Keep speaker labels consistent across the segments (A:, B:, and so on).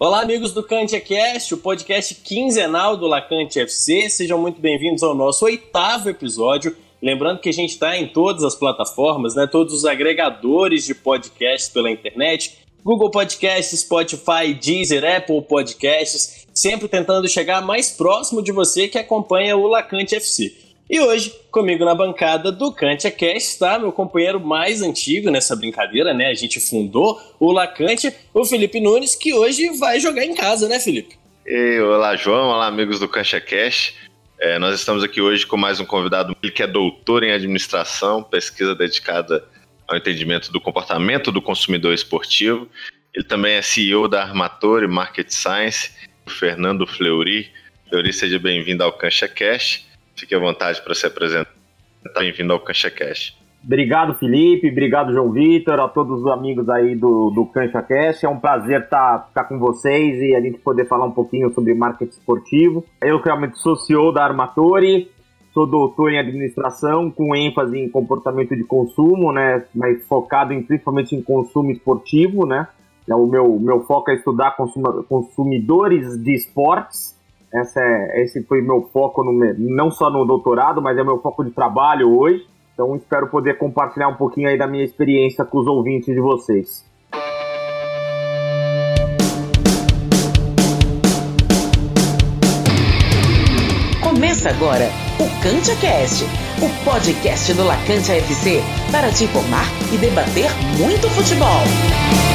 A: Olá, amigos do CantiaCast, o podcast quinzenal do Lacante FC. Sejam muito bem-vindos ao nosso oitavo episódio. Lembrando que a gente está em todas as plataformas, né? Todos os agregadores de podcasts pela internet. Google Podcasts, Spotify, Deezer, Apple Podcasts, sempre tentando chegar mais próximo de você que acompanha o Lacante FC. E hoje, comigo na bancada do Cantia Cast está meu companheiro mais antigo nessa brincadeira, né? A gente fundou o Lacante, o Felipe Nunes, que hoje vai jogar em casa, né, Felipe?
B: E, olá, João. Olá, amigos do Cantia Cast. É, nós estamos aqui hoje com mais um convidado que é doutor em administração, pesquisa dedicada ao entendimento do comportamento do consumidor esportivo. Ele também é CEO da Armatore Market Science, o Fernando Fleury. Fleury, seja bem-vindo ao Cancha Cash. Fique à vontade para se apresentar. Bem-vindo ao Cancha Cash.
C: Obrigado, Felipe. Obrigado, João Vitor, a todos os amigos aí do, do Cancha Cash. É um prazer estar tá, tá com vocês e a gente poder falar um pouquinho sobre marketing esportivo. Eu realmente sou CEO da Armatori, sou doutor em administração com ênfase em comportamento de consumo, né, mas focado em, principalmente em consumo esportivo, né. O meu, meu foco é estudar consumidores de esportes essa é, esse foi meu foco, no, não só no doutorado, mas é meu foco de trabalho hoje. Então espero poder compartilhar um pouquinho aí da minha experiência com os ouvintes de vocês.
D: Começa agora o Cantia Cast, o podcast do Lacantia FC para te informar e debater muito futebol.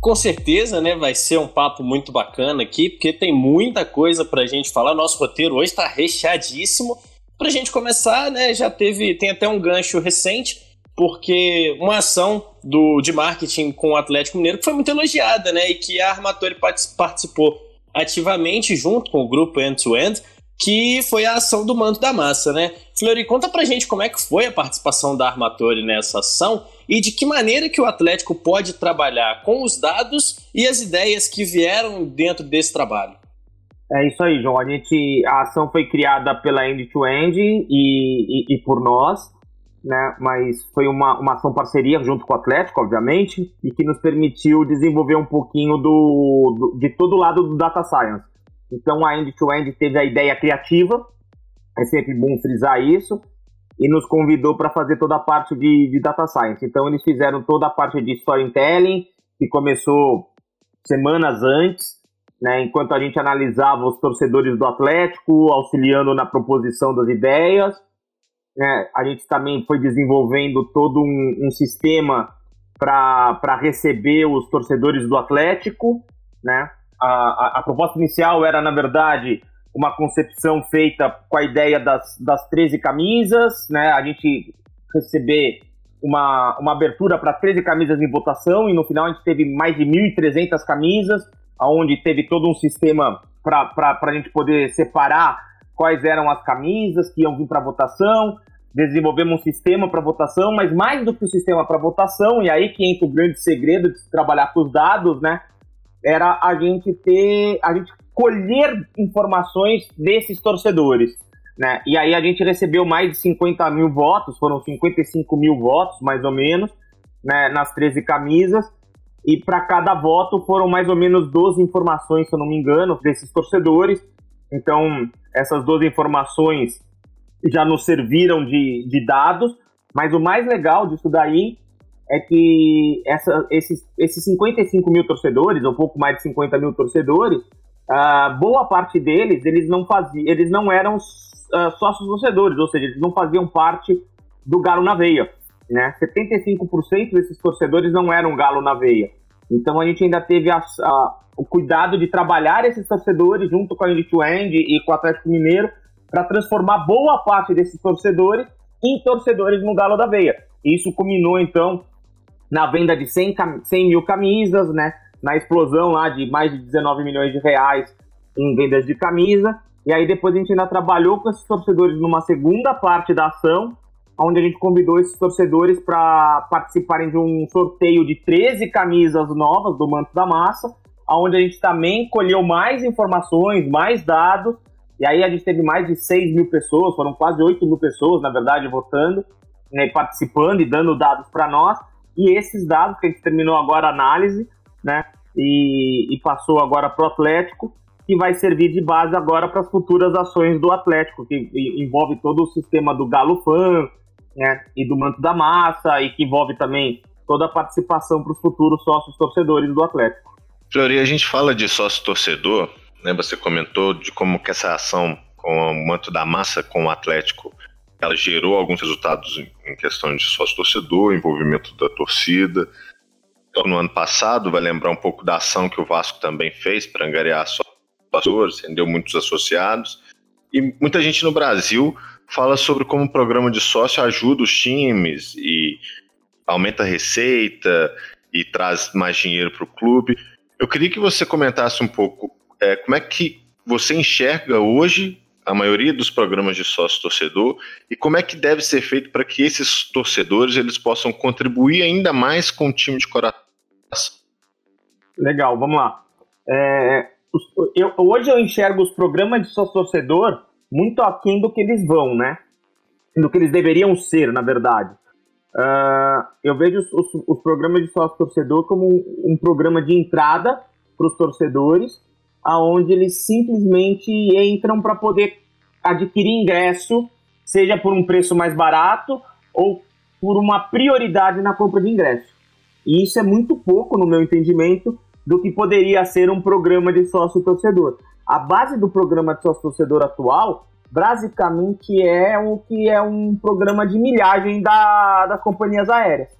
A: Com certeza, né, vai ser um papo muito bacana aqui, porque tem muita coisa pra gente falar. Nosso roteiro hoje está recheadíssimo. Pra gente começar, né, já teve, tem até um gancho recente, porque uma ação do, de marketing com o Atlético Mineiro que foi muito elogiada, né, e que a Armatori participou ativamente junto com o grupo End to End, que foi a ação do manto da massa, né? Fleury, conta pra gente como é que foi a participação da Armatori nessa ação e de que maneira que o Atlético pode trabalhar com os dados e as ideias que vieram dentro desse trabalho.
C: É isso aí, João. A, gente, a ação foi criada pela End-to-End -end e, e, e, por nós, né? mas foi uma, uma ação parceria junto com o Atlético, obviamente, e que nos permitiu desenvolver um pouquinho do, do de todo o lado do Data Science. Então a End-to-End -end teve a ideia criativa, é sempre bom frisar isso, e nos convidou para fazer toda a parte de, de, data science. Então eles fizeram toda a parte de storytelling, que começou semanas antes, né, enquanto a gente analisava os torcedores do Atlético, auxiliando na proposição das ideias. Né, a gente também foi desenvolvendo todo um, um sistema para receber os torcedores do Atlético. Né? A, a, proposta inicial era, na verdade, uma concepção feita com a ideia das, das 13 camisas, né? A gente receber uma, uma abertura para 13 camisas em votação e no final a gente teve mais de 1.300 camisas, onde teve todo um sistema para a gente poder separar quais eram as camisas que iam vir para votação. Desenvolvemos um sistema para votação, mas mais do que o sistema para votação, e aí que entra o grande segredo de trabalhar com os dados, né? Era a gente ter, a gente colher informações desses torcedores. Né? E aí a gente recebeu mais de 50 mil votos, foram 55 mil votos, mais ou menos, né, nas 13 camisas. E para cada voto foram mais ou menos 12 informações, se eu não me engano, desses torcedores. Então, essas 12 informações já nos serviram de, de dados. Mas o mais legal disso daí é que essa, esses, esses 55 mil torcedores, ou pouco mais de 50 mil torcedores, uh, boa parte deles, eles não faziam, eles não eram uh, sócios torcedores, ou seja, eles não faziam parte do Galo na Veia, né? 75% desses torcedores não eram Galo na Veia. Então a gente ainda teve a, a, o cuidado de trabalhar esses torcedores junto com a End to End e com o Atlético Mineiro para transformar boa parte desses torcedores em torcedores no Galo da Veia. Isso culminou então na venda de 100, 100 mil camisas, né? na explosão lá de mais de 19 milhões de reais em vendas de camisa. E aí depois a gente ainda trabalhou com esses torcedores numa segunda parte da ação, onde a gente convidou esses torcedores para participarem de um sorteio de 13 camisas novas do Manto da Massa, onde a gente também colheu mais informações, mais dados, e aí a gente teve mais de 6 mil pessoas, foram quase 8 mil pessoas, na verdade, votando, né, participando e dando dados para nós, e esses dados que a gente terminou agora a análise, né, e, e passou agora para o Atlético, que vai servir de base agora para as futuras ações do Atlético, que envolve todo o sistema do Galo Fan, né, e do Manto da Massa, e que envolve também toda a participação para os futuros sócios torcedores do Atlético.
B: Flori, a gente fala de sócio torcedor, né? Você comentou de como que essa ação com o manto da massa com o Atlético, ela gerou alguns resultados em questão de sócio torcedor, envolvimento da torcida. Então, no ano passado, vai lembrar um pouco da ação que o Vasco também fez para angariar sócios, rendeu muitos associados. E muita gente no Brasil fala sobre como o programa de sócio ajuda os times e aumenta a receita e traz mais dinheiro para o clube. Eu queria que você comentasse um pouco é, como é que você enxerga hoje a maioria dos programas de sócio torcedor e como é que deve ser feito para que esses torcedores eles possam contribuir ainda mais com o time de coração.
C: Legal, vamos lá. É, eu, hoje eu enxergo os programas de sócio torcedor muito aquém do que eles vão, né? Do que eles deveriam ser, na verdade. Uh, eu vejo os, os, os, programas de sócio torcedor como um, um programa de entrada para os torcedores, aonde eles simplesmente entram para poder adquirir ingresso, seja por um preço mais barato ou por uma prioridade na compra de ingresso. E isso é muito pouco, no meu entendimento, do que poderia ser um programa de sócio torcedor. A base do programa de sócio torcedor atual basicamente é o que é um programa de milhagem da, das companhias aéreas,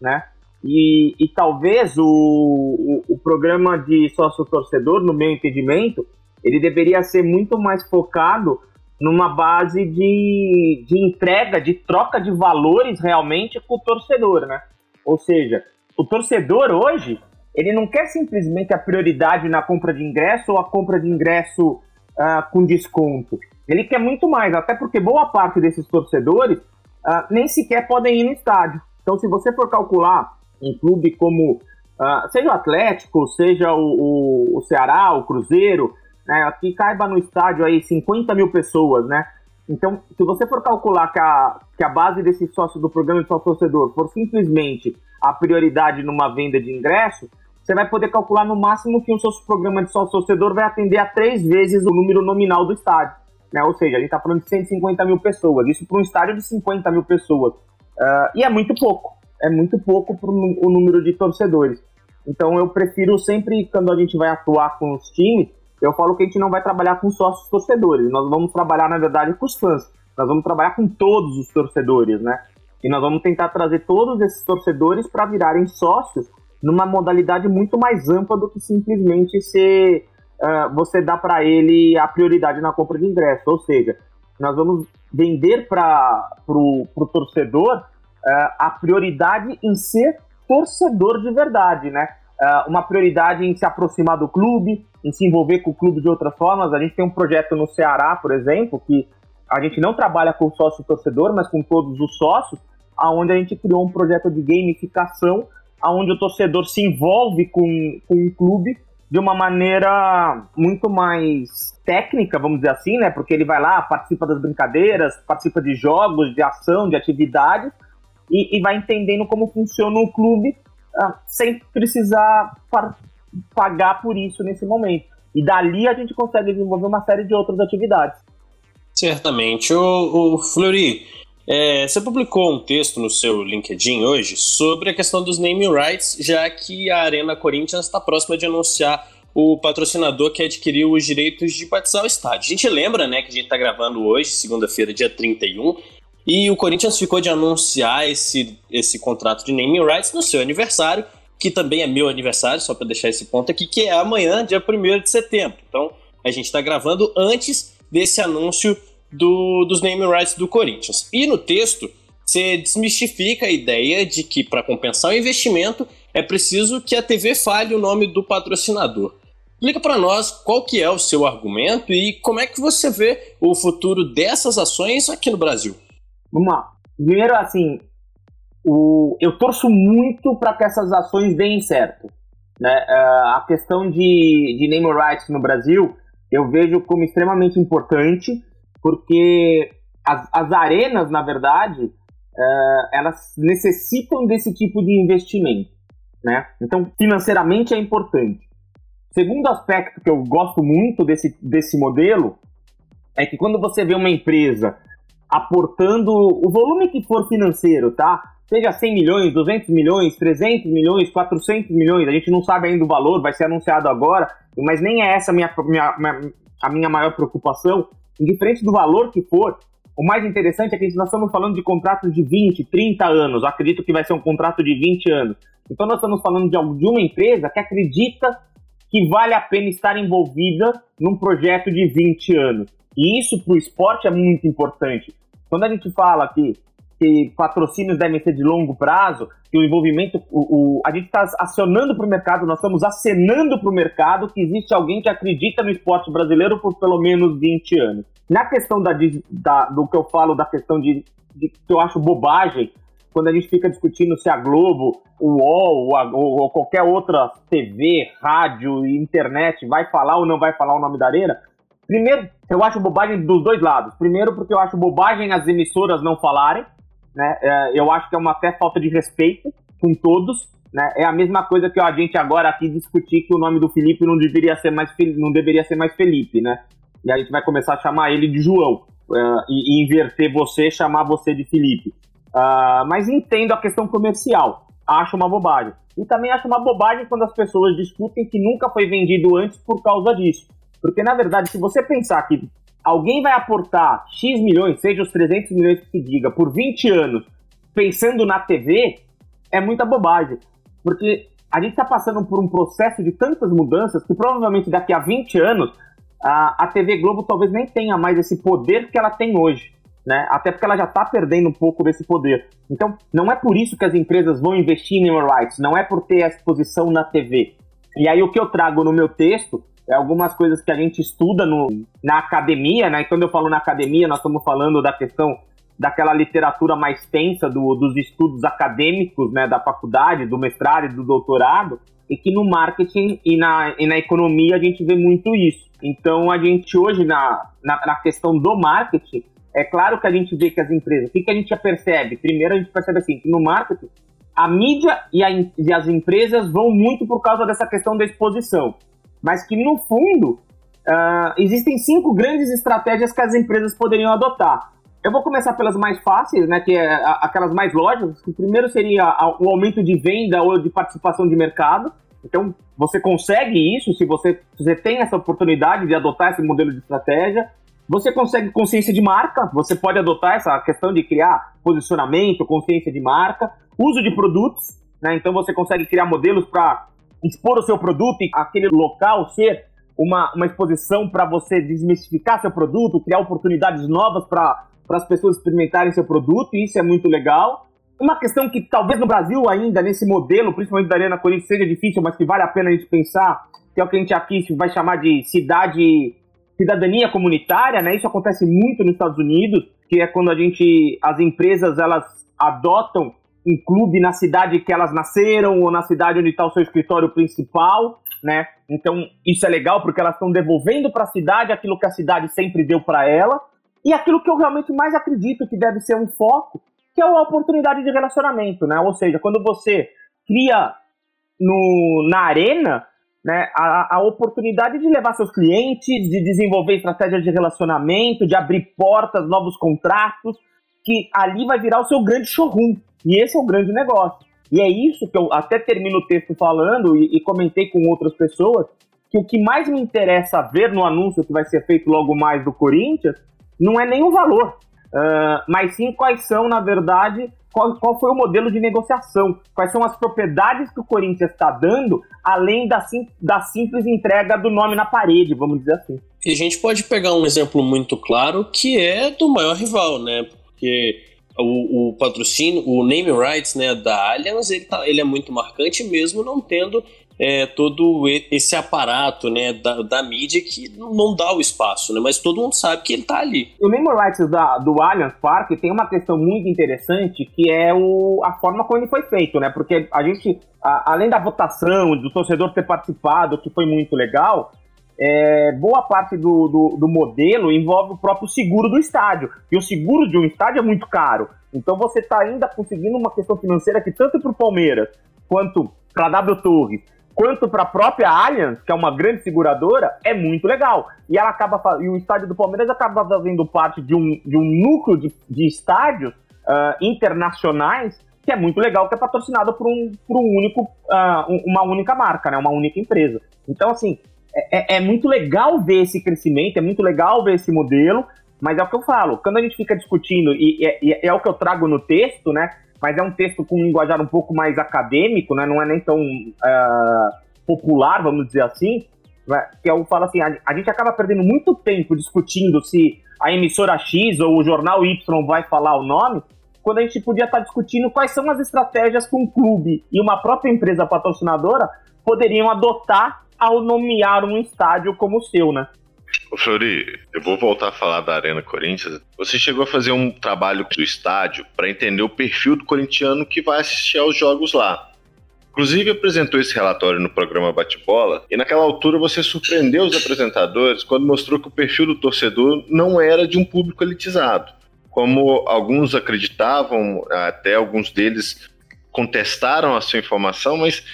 C: né? E, e talvez o, o, o, programa de sócio-torcedor, no meu entendimento, ele deveria ser muito mais focado numa base de, de entrega, de troca de valores realmente com o torcedor, né? Ou seja, o torcedor hoje, ele não quer simplesmente a prioridade na compra de ingresso ou a compra de ingresso uh, com desconto. Ele quer muito mais, até porque boa parte desses torcedores uh, nem sequer podem ir no estádio. Então, se você for calcular um clube como, uh, seja o Atlético, seja o, o, o Ceará, o Cruzeiro, né, que caiba no estádio aí 50 mil pessoas, né? Então, se você for calcular que a, que a base desse sócio do programa de sócio torcedor for simplesmente a prioridade numa venda de ingresso, você vai poder calcular no máximo que um sócio programa de sócio torcedor vai atender a três vezes o número nominal do estádio né? Ou seja, a gente está falando de 150 mil pessoas, isso para um estádio de 50 mil pessoas. Uh, e é muito pouco, é muito pouco para o número de torcedores. Então eu prefiro sempre, quando a gente vai atuar com os times, eu falo que a gente não vai trabalhar com sócios torcedores, nós vamos trabalhar, na verdade, com os fãs. Nós vamos trabalhar com todos os torcedores, né? E nós vamos tentar trazer todos esses torcedores para virarem sócios numa modalidade muito mais ampla do que simplesmente ser uh, você dá para ele a prioridade na compra de ingresso. Ou seja, nós vamos vender para o torcedor uh, a prioridade em ser torcedor de verdade, né? Uh, uma prioridade em se aproximar do clube, em se envolver com o clube de outras formas. A gente tem um projeto no Ceará, por exemplo, que a gente não trabalha com sócio torcedor, mas com todos os sócios, aonde a gente criou um projeto de gamificação, aonde o torcedor se envolve com, com o clube de uma maneira muito mais técnica, vamos dizer assim, né? Porque ele vai lá, participa das brincadeiras, participa de jogos, de ação, de atividades e, e vai entendendo como funciona o clube uh, sem precisar pagar por isso nesse momento. E dali a gente consegue desenvolver uma série de outras atividades.
A: Certamente. O, o Fleury, é, você publicou um texto no seu LinkedIn hoje sobre a questão dos naming rights, já que a Arena Corinthians está próxima de anunciar o patrocinador que adquiriu os direitos de batizar o estádio. A gente lembra, né, que a gente está gravando hoje, segunda-feira, dia 31, e o Corinthians ficou de anunciar esse, esse contrato de naming rights no seu aniversário, que também é meu aniversário, só para deixar esse ponto aqui, que é amanhã, dia 1 de setembro. Então, a gente está gravando antes desse anúncio do, dos name rights do Corinthians. E no texto, você desmistifica a ideia de que para compensar o investimento é preciso que a TV fale o nome do patrocinador. Explica para nós qual que é o seu argumento e como é que você vê o futuro dessas ações aqui no Brasil.
C: Vamos lá. Primeiro, assim, o... eu torço muito para que essas ações deem certo. Né? Uh, a questão de, de name rights no Brasil eu vejo como extremamente importante, porque as, as arenas, na verdade, uh, elas necessitam desse tipo de investimento. Né? Então, financeiramente é importante. Segundo aspecto que eu gosto muito desse, desse modelo é que quando você vê uma empresa aportando o volume que for financeiro, tá? Seja 100 milhões, 200 milhões, 300 milhões, 400 milhões, a gente não sabe ainda o valor, vai ser anunciado agora, mas nem é essa a minha, minha, a minha maior preocupação. Indiferente do valor que for, o mais interessante é que nós estamos falando de contratos de 20, 30 anos. Eu acredito que vai ser um contrato de 20 anos. Então nós estamos falando de, uma empresa que acredita que vale a pena estar envolvida num projeto de 20 anos. E isso para o esporte é muito importante. Quando a gente fala que, que patrocínios devem ser de longo prazo, que o envolvimento, o, o a gente está acionando para o mercado, nós estamos acenando para o mercado que existe alguém que acredita no esporte brasileiro por pelo menos 20 anos. Na questão da, da do que eu falo, da questão de, de que eu acho bobagem, quando a gente fica discutindo se a Globo, o UOL ou, ou, ou, qualquer outra TV, rádio, internet vai falar ou não vai falar o nome da arena, primeiro, eu acho bobagem dos dois lados. Primeiro, porque eu acho bobagem as emissoras não falarem, né? É, eu acho que é uma até falta de respeito com todos. Né? É a mesma coisa que a gente agora aqui discutir que o nome do Felipe não deveria ser mais, não deveria ser mais Felipe, né? E a gente vai começar a chamar ele de João. Uh, e, e, inverter você, chamar você de Felipe. Uh, mas entendo a questão comercial. Acho uma bobagem. E também acho uma bobagem quando as pessoas discutem que nunca foi vendido antes por causa disso. Porque, na verdade, se você pensar que alguém vai aportar X milhões, seja os 300 milhões que se diga, por 20 anos, pensando na TV, é muita bobagem. Porque a gente está passando por um processo de tantas mudanças que provavelmente daqui a 20 anos a, a TV Globo talvez nem tenha mais esse poder que ela tem hoje né? Até porque ela já está perdendo um pouco desse poder. Então, não é por isso que as empresas vão investir em rights, não é por ter a exposição na TV. E aí o que eu trago no meu texto algumas coisas que a gente estuda no, na academia, né? E quando eu falo na academia, nós estamos falando da questão daquela literatura mais tensa do, dos estudos acadêmicos, né, da faculdade, do mestrado e do doutorado, e que no marketing e na, e na economia a gente vê muito isso. Então a gente hoje na, na, na questão do marketing é claro que a gente vê que as empresas, o que, que a gente já percebe? Primeiro, a gente percebe assim, que no marketing, a mídia e, a, e as empresas vão muito por causa dessa questão da exposição. Mas que, no fundo, uh, existem cinco grandes estratégias que as empresas poderiam adotar. Eu vou começar pelas mais fáceis, né, que é aquelas mais lógicas, que primeiro seria o aumento de venda ou de participação de mercado. Então, você consegue isso se você, se você tem essa oportunidade de adotar esse modelo de estratégia. Você consegue consciência de marca, você pode adotar essa questão de criar posicionamento, consciência de marca, uso de produtos, né? Então você consegue criar modelos para expor o seu produto e aquele local ser uma, uma exposição para você desmistificar seu produto, criar oportunidades novas para as pessoas experimentarem seu produto, e isso é muito legal. Uma questão que talvez no Brasil ainda, nesse modelo, principalmente da Arena Corinthians, seja difícil, mas que vale a pena a gente pensar, que é o que a gente aqui vai chamar de cidade cidadania comunitária, né? Isso acontece muito nos Estados Unidos, que é quando a gente, as empresas, elas adotam um clube na cidade que elas nasceram ou na cidade onde está o seu escritório principal, né? Então isso é legal porque elas estão devolvendo para a cidade aquilo que a cidade sempre deu para ela e aquilo que eu realmente mais acredito que deve ser um foco, que é a oportunidade de relacionamento, né? Ou seja, quando você cria no, na arena né, a, a, oportunidade de levar seus clientes, de desenvolver estratégias de relacionamento, de abrir portas, novos contratos, que ali vai virar o seu grande showroom. E esse é o grande negócio. E é isso que eu até termino o texto falando e, e comentei com outras pessoas, que o que mais me interessa ver no anúncio que vai ser feito logo mais do Corinthians não é o valor, uh, mas sim quais são, na verdade, qual, qual foi o modelo de negociação, quais são as propriedades que o Corinthians está dando, além da, sim, da simples entrega do nome na parede, vamos dizer assim.
A: E a gente pode pegar um exemplo muito claro que é do maior rival, né? Porque o, o, patrocínio, o name rights né, da Allianz, ele, tá, ele é muito marcante mesmo não tendo é, todo esse aparato né, da, da mídia que não dá o espaço, né, mas todo mundo sabe que ele está ali.
C: O Name Rights da, do Allianz Parque tem uma questão muito interessante que é o, a forma como ele foi feito, né? Porque a gente, a, além da votação, do torcedor ter participado, que foi muito legal, é, boa parte do, do, do, modelo envolve o próprio seguro do estádio. E o seguro de um estádio é muito caro. Então você está ainda conseguindo uma questão financeira que tanto para o Palmeiras quanto para a W Torres quanto para a própria Allianz, que é uma grande seguradora, é muito legal. E ela acaba e o estádio do Palmeiras acaba fazendo parte de um, de um núcleo de, de estádios uh, internacionais que é muito legal, que é patrocinado por um, por um único, uh, uma única marca, né, uma única empresa. Então, assim, é, é, é muito legal ver esse crescimento, é muito legal ver esse modelo, mas é o que eu falo, quando a gente fica discutindo, e, e, e é o que eu trago no texto, né, mas é um texto com um linguajar um pouco mais acadêmico, né? não é nem tão uh, popular, vamos dizer assim, né? que eu falo assim, a, a, gente acaba perdendo muito tempo discutindo se a emissora X ou o jornal Y vai falar o nome, quando a gente podia estar discutindo quais são as estratégias que um clube e uma própria empresa patrocinadora poderiam adotar ao nomear um estádio como o seu, né?
B: Ô Flori, eu vou voltar a falar da Arena Corinthians. Você chegou a fazer um trabalho do estádio para entender o perfil do corintiano que vai assistir aos jogos lá. Inclusive apresentou esse relatório no programa Bate-Bola e naquela altura você surpreendeu os apresentadores quando mostrou que o perfil do torcedor não era de um público elitizado. Como alguns acreditavam, até alguns deles contestaram a sua informação, mas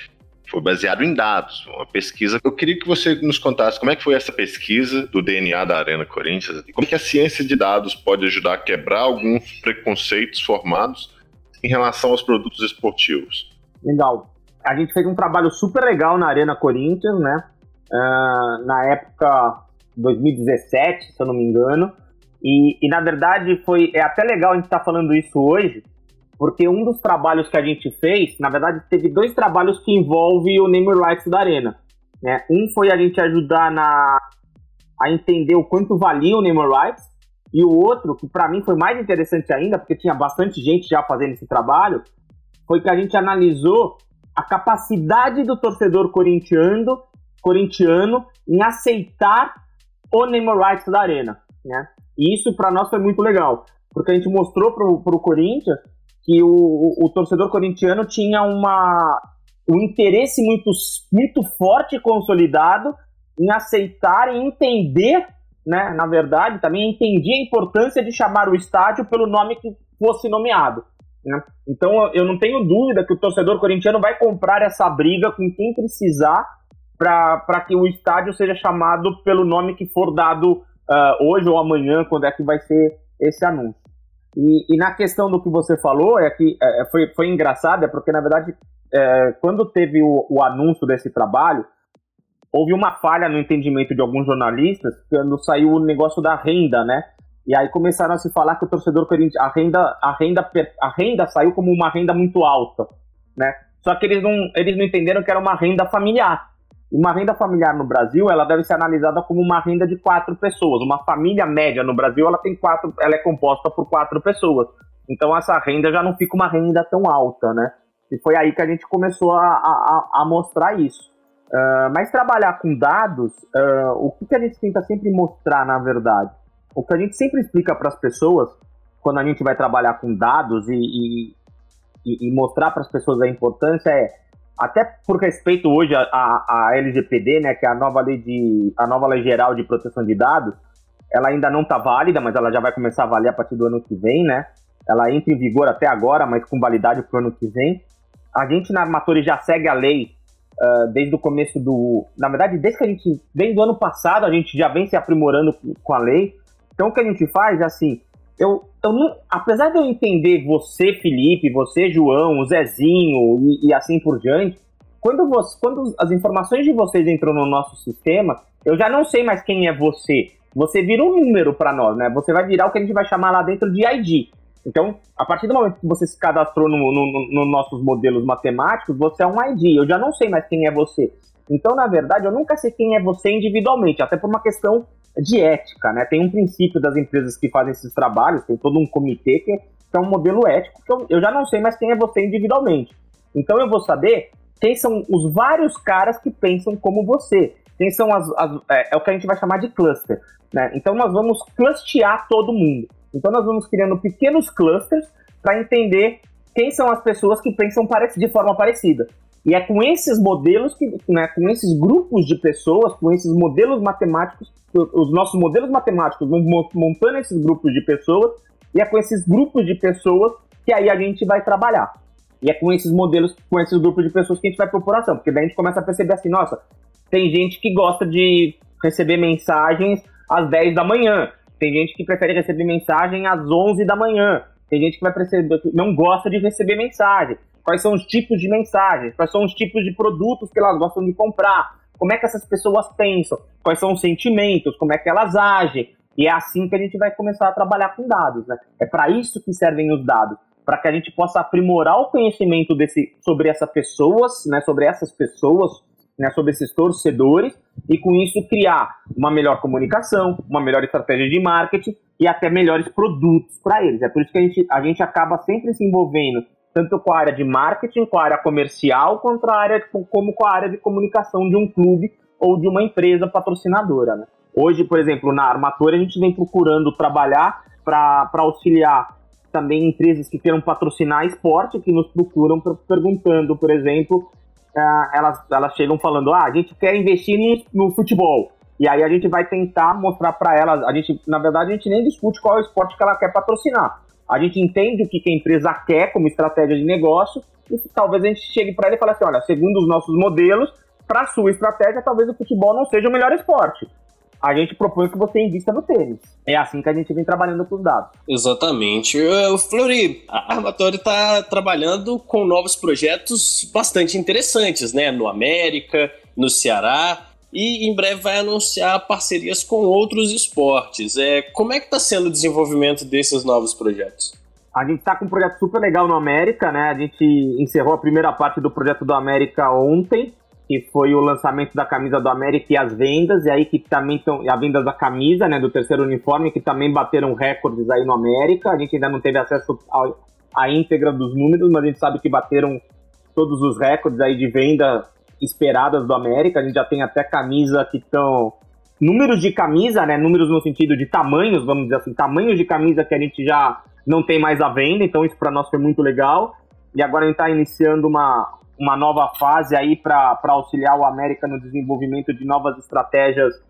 B: foi baseado em dados, uma pesquisa. Eu queria que você nos contasse como é que foi essa pesquisa do DNA da Arena Corinthians e como que a ciência de dados pode ajudar a quebrar alguns preconceitos formados em relação aos produtos esportivos.
C: Legal. A gente fez um trabalho super legal na Arena Corinthians, né? Uh, na época 2017, se eu não me engano. E, e, na verdade foi é até legal a gente estar tá falando isso hoje, porque um dos trabalhos que a gente fez, na verdade, teve dois trabalhos que envolvem o name rights da Arena. Né? Um foi a gente ajudar na, a entender o quanto valia o name rights, e o outro, que para mim foi mais interessante ainda, porque tinha bastante gente já fazendo esse trabalho, foi que a gente analisou a capacidade do torcedor corintiano, corintiano em aceitar o name rights da Arena. Né? E isso para nós foi muito legal, porque a gente mostrou para o Corinthians que o, o, o torcedor corintiano tinha uma, um interesse muito, muito forte e consolidado em aceitar e entender, né, na verdade, também entendia a importância de chamar o estádio pelo nome que fosse nomeado. Né? Então eu não tenho dúvida que o torcedor corintiano vai comprar essa briga com quem precisar para que o estádio seja chamado pelo nome que for dado uh, hoje ou amanhã, quando é que vai ser esse anúncio. E, e, na questão do que você falou, é que é, é, foi, foi engraçado, é porque, na verdade, é, quando teve o, o, anúncio desse trabalho, houve uma falha no entendimento de alguns jornalistas quando saiu o negócio da renda, né? E aí começaram a se falar que o torcedor a renda, a renda, a renda saiu como uma renda muito alta, né? Só que eles não, eles não entenderam que era uma renda familiar. Uma renda familiar no Brasil, ela deve ser analisada como uma renda de quatro pessoas. Uma família média no Brasil, ela tem quatro, ela é composta por quatro pessoas. Então essa renda já não fica uma renda tão alta, né? E foi aí que a gente começou a, a, a mostrar isso. Uh, mas trabalhar com dados, uh, o que, que a gente tenta sempre mostrar, na verdade? O que a gente sempre explica para as pessoas, quando a gente vai trabalhar com dados e, e, e mostrar para as pessoas a importância, é até por respeito hoje à, à, LGPD, né, que é a nova lei de a nova lei geral de proteção de dados, ela ainda não está válida, mas ela já vai começar a valer a partir do ano que vem, né? Ela entra em vigor até agora, mas com validade para o ano que vem. A gente na Armatori já segue a lei uh, desde o começo do, na verdade, desde que a gente, desde o ano passado a gente já vem se aprimorando com a lei. Então o que a gente faz é assim, eu, eu não, apesar de eu entender você, Felipe, você, João, o Zezinho e, e assim por diante, quando, você, quando as informações de vocês entram no nosso sistema, eu já não sei mais quem é você. Você vira um número para nós, né? Você vai virar o que a gente vai chamar lá dentro de ID. Então, a partir do momento que você se cadastrou nos no, no, no nossos modelos matemáticos, você é um ID. Eu já não sei mais quem é você. Então, na verdade, eu nunca sei quem é você individualmente, até por uma questão de ética, né? Tem um princípio das empresas que fazem esses trabalhos, tem todo um comitê que é, que é um modelo ético que eu, eu já não sei mais quem é você individualmente. Então eu vou saber quem são os vários caras que pensam como você. Quem são as, as é, é, o que a gente vai chamar de cluster. Né? Então nós vamos clustear todo mundo. Então nós vamos criando pequenos clusters para entender quem são as pessoas que pensam de forma parecida. E é com esses modelos, que, né, com esses grupos de pessoas, com esses modelos matemáticos, os nossos modelos matemáticos vão montando esses grupos de pessoas, e é com esses grupos de pessoas que aí a gente vai trabalhar. E é com esses modelos, com esses grupos de pessoas que a gente vai propor ação, porque daí a gente começa a perceber assim, nossa, tem gente que gosta de receber mensagens às 10 da manhã, tem gente que prefere receber mensagem às 11 da manhã, tem gente que vai perceber, não gosta de receber mensagem. Quais são os tipos de mensagens? Quais são os tipos de produtos que elas gostam de comprar? Como é que essas pessoas pensam? Quais são os sentimentos? Como é que elas agem? E é assim que a gente vai começar a trabalhar com dados, né? É para isso que servem os dados, para que a gente possa aprimorar o conhecimento desse sobre essas pessoas, né? Sobre essas pessoas, né? Sobre esses torcedores e com isso criar uma melhor comunicação, uma melhor estratégia de marketing e até melhores produtos para eles. É por isso que a gente, a gente acaba sempre se envolvendo tanto com a área de marketing, com a área comercial, quanto a área, como com a área de comunicação de um clube ou de uma empresa patrocinadora. Né? Hoje, por exemplo, na Armatura, a gente vem procurando trabalhar para auxiliar também empresas que queiram patrocinar esporte, que nos procuram perguntando, por exemplo, uh, elas, elas chegam falando, ah, a gente quer investir no, no futebol. E aí a gente vai tentar mostrar para elas, a gente, na verdade, a gente nem discute qual é o esporte que ela quer patrocinar. A gente entende o que a empresa quer como estratégia de negócio e talvez a gente chegue para ele e fale assim, olha, segundo os nossos modelos, para sua estratégia, talvez o futebol não seja o melhor esporte. A gente propõe que você invista no tênis. É assim que a gente vem trabalhando com os dados.
A: Exatamente. O Flori, a Armatório está trabalhando com novos projetos bastante interessantes, né? No América, no Ceará e em breve vai anunciar parcerias com outros esportes. É, como é que está sendo o desenvolvimento desses novos projetos?
C: A gente está com um projeto super legal no América, né? A gente encerrou a primeira parte do projeto do América ontem, que foi o lançamento da camisa do América e as vendas, e aí que também estão a venda da camisa, né, do terceiro uniforme, que também bateram recordes aí no América. A gente ainda não teve acesso à íntegra dos números, mas a gente sabe que bateram todos os recordes aí de venda esperadas do América. A gente já tem até camisa que estão. Números de camisa, né? Números no sentido de tamanhos, vamos dizer assim, tamanhos de camisa que a gente já não tem mais à venda, então isso para nós foi muito legal. E agora a gente está iniciando uma, uma nova fase aí para auxiliar o América no desenvolvimento de novas estratégias uh,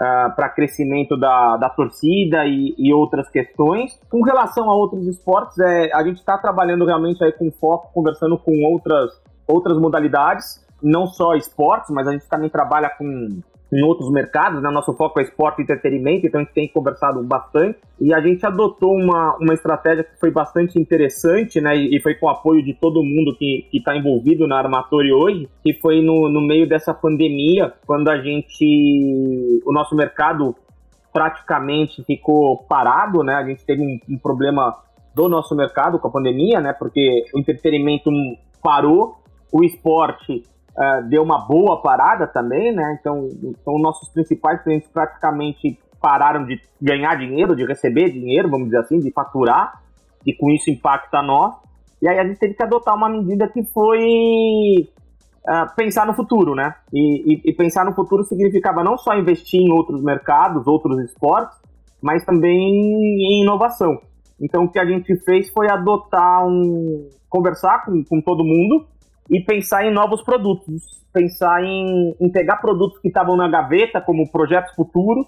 C: ah, para crescimento da, da torcida e, e, outras questões. Com relação a outros esportes, é, a gente está trabalhando realmente aí com foco, conversando com outras, outras modalidades não só esportes, mas a gente também trabalha com em outros mercados, né? Nosso foco é esporte e entretenimento, então a gente tem conversado bastante e a gente adotou uma, uma estratégia que foi bastante interessante, né? E, foi com o apoio de todo mundo que está envolvido na Armatori hoje, que foi no, no meio dessa pandemia, quando a gente. o nosso mercado praticamente ficou parado, né? A gente teve um, um problema do nosso mercado com a pandemia, né? Porque o entretenimento parou, o esporte uh, deu uma boa parada também, né? Então, então nossos principais clientes praticamente pararam de ganhar dinheiro, de receber dinheiro, vamos dizer assim, de faturar, e com isso impacta nós. E aí a gente teve que adotar uma medida que foi uh, pensar no futuro, né? E, e, e, pensar no futuro significava não só investir em outros mercados, outros esportes, mas também em inovação. Então o que a gente fez foi adotar um. conversar com, com todo mundo e pensar em novos produtos, pensar em, em pegar produtos que estavam na gaveta, como projetos futuros,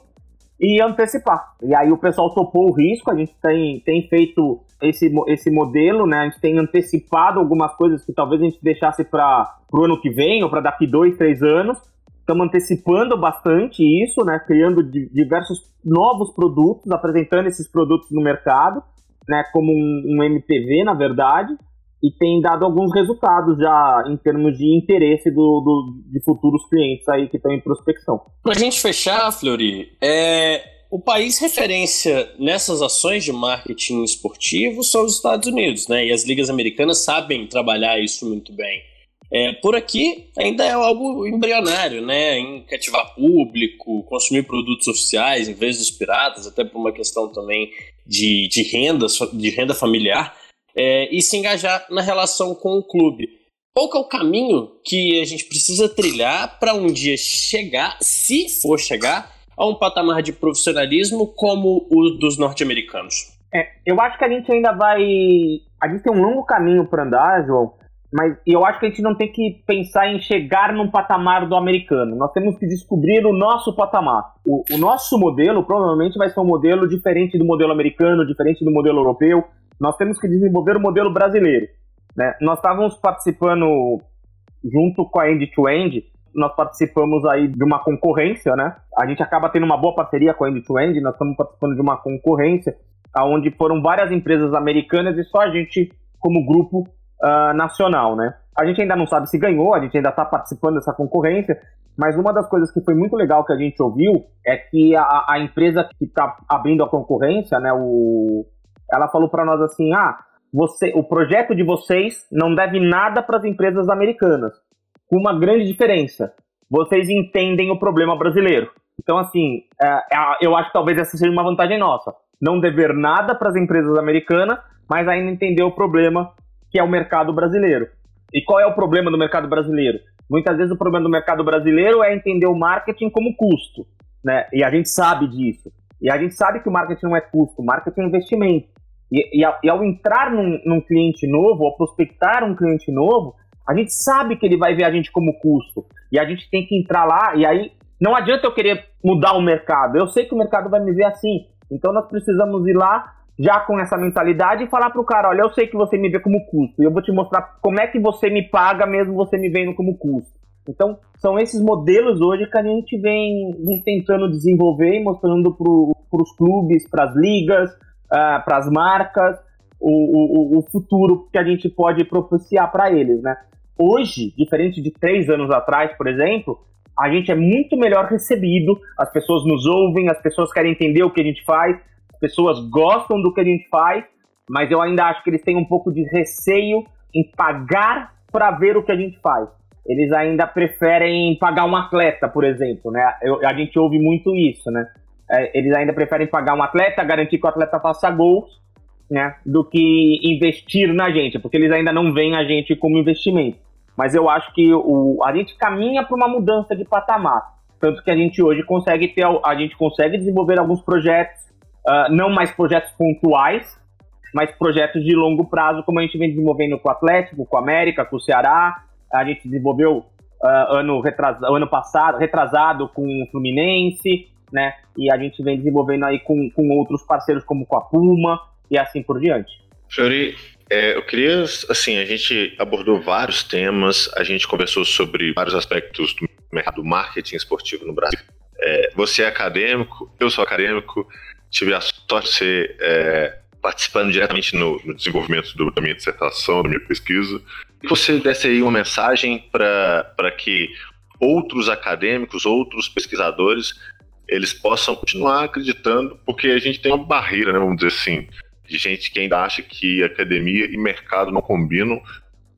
C: e antecipar. E aí o pessoal topou o risco, a gente tem, tem feito esse, esse modelo, né? A gente tem antecipado algumas coisas que talvez a gente deixasse para o ano que vem ou para daqui dois, três anos. Estamos antecipando bastante isso, né? Criando diversos novos produtos, apresentando esses produtos no mercado, né? Como um, um MPV, na verdade e tem dado alguns resultados já em termos de interesse do, do de futuros clientes aí que estão em prospecção.
A: Para a gente fechar, Flori, é, o país referência nessas ações de marketing esportivo são os Estados Unidos, né? E as ligas americanas sabem trabalhar isso muito bem. É, por aqui ainda é algo embrionário, né? Em cativar público, consumir produtos oficiais em vez dos piratas, até por uma questão também de, de renda, de renda familiar é, e se engajar na relação com o clube. qual que é o caminho que a gente precisa trilhar para um dia chegar, se for chegar, a um patamar de profissionalismo como o dos norte-americanos?
C: É, eu acho que a gente ainda vai. A gente tem um longo caminho para andar, João, mas eu acho que a gente não tem que pensar em chegar num patamar do americano. Nós temos que descobrir o nosso patamar. O, o nosso modelo provavelmente vai ser um modelo diferente do modelo americano, diferente do modelo europeu. Nós temos que desenvolver o modelo brasileiro. Né? Nós estávamos participando junto com a End to End, nós participamos aí de uma concorrência, né? A gente acaba tendo uma boa parceria com a End to End, nós estamos participando de uma concorrência onde foram várias empresas americanas e só a gente como grupo uh, nacional, né? A gente ainda não sabe se ganhou, a gente ainda está participando dessa concorrência, mas uma das coisas que foi muito legal que a gente ouviu é que a, a empresa que está abrindo a concorrência, né, o, ela falou para nós assim, ah, você, o projeto de vocês não deve nada para as empresas americanas, com uma grande diferença. Vocês entendem o problema brasileiro. Então, assim, é, é, eu acho que talvez essa seja uma vantagem nossa. Não dever nada para as empresas americanas, mas ainda entender o problema que é o mercado brasileiro. E qual é o problema do mercado brasileiro? Muitas vezes o problema do mercado brasileiro é entender o marketing como custo, né? E a gente sabe disso. E a gente sabe que o marketing não é custo, o marketing é investimento. E, e, e ao entrar num, num, cliente novo, ao prospectar um cliente novo, a gente sabe que ele vai ver a gente como custo. E a gente tem que entrar lá, e aí não adianta eu querer mudar o mercado. Eu sei que o mercado vai me ver assim. Então nós precisamos ir lá já com essa mentalidade e falar pro cara, olha, eu sei que você me vê como custo, e eu vou te mostrar como é que você me paga mesmo você me vendo como custo. Então, são esses modelos hoje que a gente vem, vem tentando desenvolver e mostrando para os clubes, para as ligas, uh, ah, para as marcas, o, o, o, futuro que a gente pode propiciar para eles, né? Hoje, diferente de três anos atrás, por exemplo, a gente é muito melhor recebido, as pessoas nos ouvem, as pessoas querem entender o que a gente faz, pessoas gostam do que a gente faz, mas eu ainda acho que eles têm um pouco de receio em pagar para ver o que a gente faz. Eles ainda preferem pagar um atleta, por exemplo, né? Eu, a gente ouve muito isso, né? É, eles ainda preferem pagar um atleta, garantir que o atleta faça gols, né? Do que investir na gente, porque eles ainda não veem a gente como investimento. Mas eu acho que o, a gente caminha para uma mudança de patamar. Tanto que a gente hoje consegue ter, a gente consegue desenvolver alguns projetos uh, não mais projetos pontuais, mas projetos de longo prazo, como a gente vem desenvolvendo com o Atlético, com o América, com o Ceará. A gente desenvolveu uh, ano, ano passado, retrasado com o Fluminense, né? E a gente vem desenvolvendo aí com, com outros parceiros como com a Puma e assim por diante.
B: Fiori, é, eu queria, assim, a gente abordou vários temas, a gente conversou sobre vários aspectos do mercado marketing esportivo no Brasil. É, você é acadêmico, eu sou acadêmico, tive a sorte de ser é, participando diretamente no, no desenvolvimento do, da minha dissertação, da minha pesquisa. E você desse aí uma mensagem para que outros acadêmicos, outros pesquisadores, eles possam continuar acreditando, porque a gente tem uma barreira, né, vamos dizer assim, de gente que ainda acha que academia e mercado não combinam.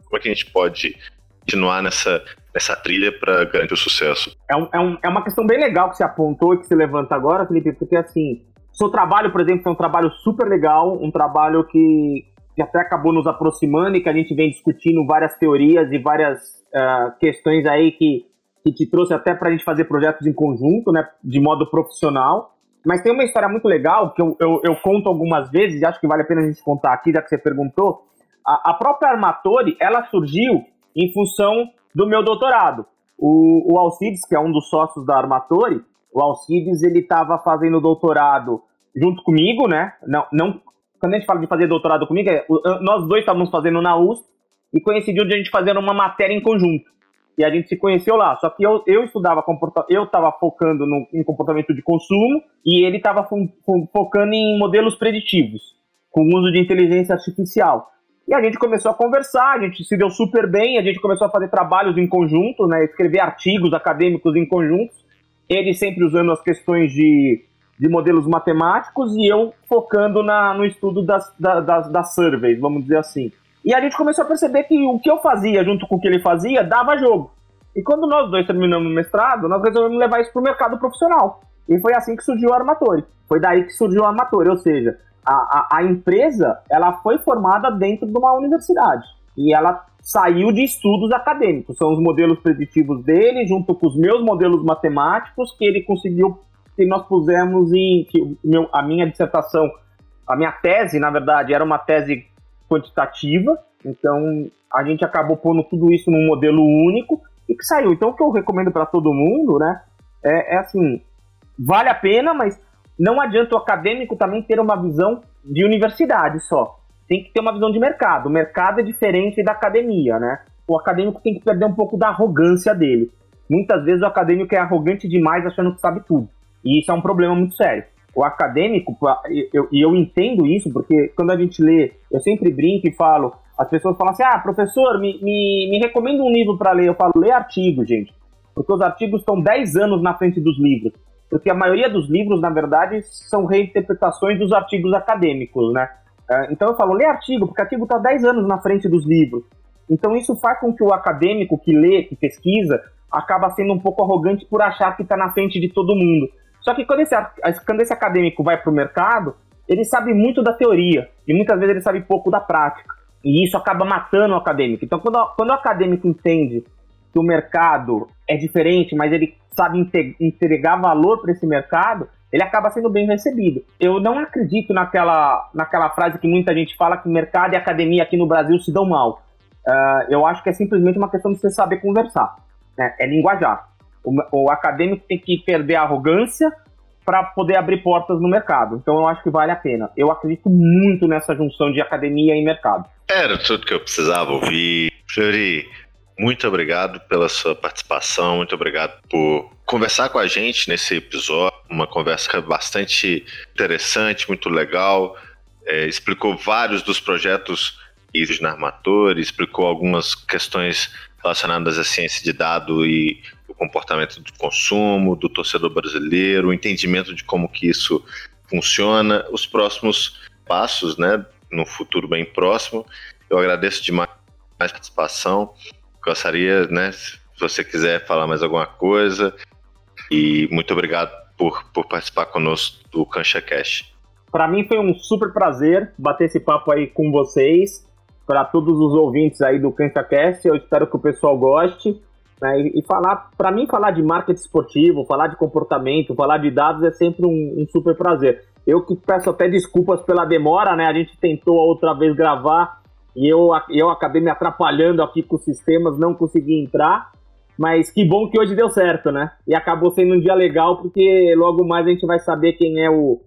B: Como é que a gente pode continuar nessa, nessa trilha para garantir o sucesso?
C: É, um, é, um, é uma questão bem legal que você apontou e que você levanta agora, Felipe, porque assim, seu trabalho, por exemplo, foi um trabalho super legal, um trabalho que, que até acabou nos aproximando e que a gente vem discutindo várias teorias e várias uh, questões aí que, que te trouxe até para a gente fazer projetos em conjunto, né, de modo profissional. Mas tem uma história muito legal que eu, eu, eu conto algumas vezes e acho que vale a pena a gente contar aqui, já que você perguntou. A, a própria Armatori, ela surgiu em função do meu doutorado. O, o Alcides, que é um dos sócios da Armatori, o Alcides, ele estava fazendo doutorado junto comigo, né? Não, não, quando a gente fala de fazer doutorado comigo, é, nós dois estávamos fazendo na USP e coincidiu de a gente fazer uma matéria em conjunto. E a gente se conheceu lá. Só que eu, eu estudava eu estava focando no, em comportamento de consumo e ele estava fo focando em modelos preditivos, com uso de inteligência artificial. E a gente começou a conversar, a gente se deu super bem, a gente começou a fazer trabalhos em conjunto, né, escrever artigos acadêmicos em conjunto ele sempre usando as questões de, de modelos matemáticos e eu focando na, no estudo das, das, das surveys, vamos dizer assim. E a gente começou a perceber que o que eu fazia junto com o que ele fazia dava jogo. E quando nós dois terminamos o mestrado, nós resolvemos levar isso para o mercado profissional. E foi assim que surgiu o Armatori. Foi daí que surgiu o Armatori, ou seja, a, a, a empresa ela foi formada dentro de uma universidade. E ela saiu de estudos acadêmicos. São os modelos preditivos dele, junto com os meus modelos matemáticos, que ele conseguiu, que nós pusemos em. Que meu, a minha dissertação, a minha tese, na verdade, era uma tese quantitativa, então a gente acabou pondo tudo isso num modelo único e que saiu. Então o que eu recomendo para todo mundo, né, é, é assim, vale a pena, mas não adianta o acadêmico também ter uma visão de universidade só. Tem que ter uma visão de mercado. O mercado é diferente da academia, né? O acadêmico tem que perder um pouco da arrogância dele. Muitas vezes o acadêmico é arrogante demais achando que sabe tudo. E isso é um problema muito sério. O acadêmico, e eu, eu, entendo isso, porque quando a gente lê, eu sempre brinco e falo, as pessoas falam assim, ah, professor, me, me, me recomenda um livro para ler. Eu falo, lê artigo, gente. Porque os artigos estão 10 anos na frente dos livros porque a maioria dos livros, na verdade, são reinterpretações dos artigos acadêmicos, né? É, então eu falo, lê artigo, porque artigo está 10 anos na frente dos livros. Então isso faz com que o acadêmico que lê, que pesquisa, acaba sendo um pouco arrogante por achar que está na frente de todo mundo. Só que quando esse, quando esse acadêmico vai para o mercado, ele sabe muito da teoria, e muitas vezes ele sabe pouco da prática. E isso acaba matando o acadêmico. Então quando, quando o acadêmico entende que o mercado é diferente, mas ele sabe entregar valor para esse mercado, ele acaba sendo bem recebido. Eu não acredito naquela, naquela frase que muita gente fala que mercado e academia aqui no Brasil se dão mal. Uh, eu acho que é simplesmente uma questão de você saber conversar. Né? É linguajar. O, o acadêmico tem que perder a arrogância para poder abrir portas no mercado. Então eu acho que vale a pena. Eu acredito muito nessa junção de academia e mercado.
B: Era tudo que eu precisava ouvir. Fleury, muito obrigado pela sua participação, muito obrigado por conversar com a gente nesse episódio. Uma conversa bastante interessante, muito legal. É, explicou vários dos projetos na Armator, explicou algumas questões relacionadas à ciência de dado e o comportamento do consumo, do torcedor brasileiro, o entendimento de como que isso funciona, os próximos passos, né, no futuro bem próximo. Eu agradeço demais a participação gostaria, né, se você quiser falar mais alguma coisa. E muito obrigado por, por participar conosco do Cancha Cash.
C: Para mim foi um super prazer bater esse papo aí com vocês. Para todos os ouvintes aí do Cancha Cast, eu espero que o pessoal goste. Né, e, e falar, para mim, falar de marketing esportivo, falar de comportamento, falar de dados é sempre um, um super prazer. Eu que peço até desculpas pela demora, né? A gente tentou outra vez gravar e eu, eu acabei me atrapalhando aqui com os sistemas, não consegui entrar. Mas que bom que hoje deu certo, né? E acabou sendo um dia legal, porque logo mais a gente vai saber quem é o,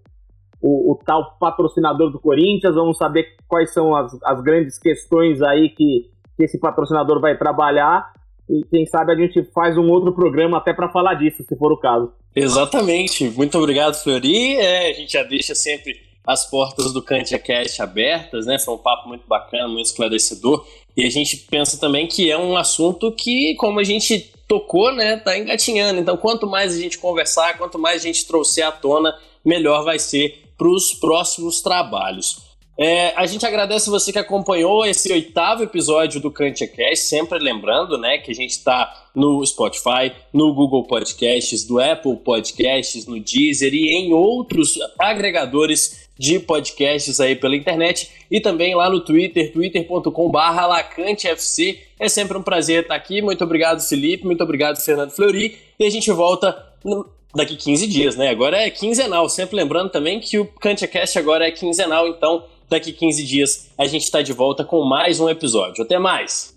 C: o, o tal patrocinador do Corinthians, vamos saber quais são as, as grandes questões aí que, que esse patrocinador vai trabalhar. E quem sabe a gente faz um outro programa até para falar disso, se for o caso.
A: Exatamente. Muito obrigado, Flori. É, a gente já deixa sempre as portas do Kantia Cast abertas, né? Foi um papo muito bacana, muito esclarecedor. E a gente pensa também que é um assunto que, como a gente tocou, né, tá engatinhando. Então, quanto mais a gente conversar, quanto mais a gente trouxer à tona, melhor vai ser para os próximos trabalhos. É, a gente agradece você que acompanhou esse oitavo episódio do CantiaCast, sempre lembrando né, que a gente está no Spotify, no Google Podcasts, do Apple Podcasts, no Deezer e em outros agregadores de podcasts aí pela internet e também lá no Twitter, twitter.com.br lacantefc. É sempre um prazer estar aqui. Muito obrigado, Felipe. Muito obrigado, Fernando Fleury. E a gente volta daqui 15 dias, né? Agora é quinzenal. Sempre lembrando também que o CantiaCast agora é quinzenal, então daqui 15 dias a gente está de volta com mais um episódio. Até mais!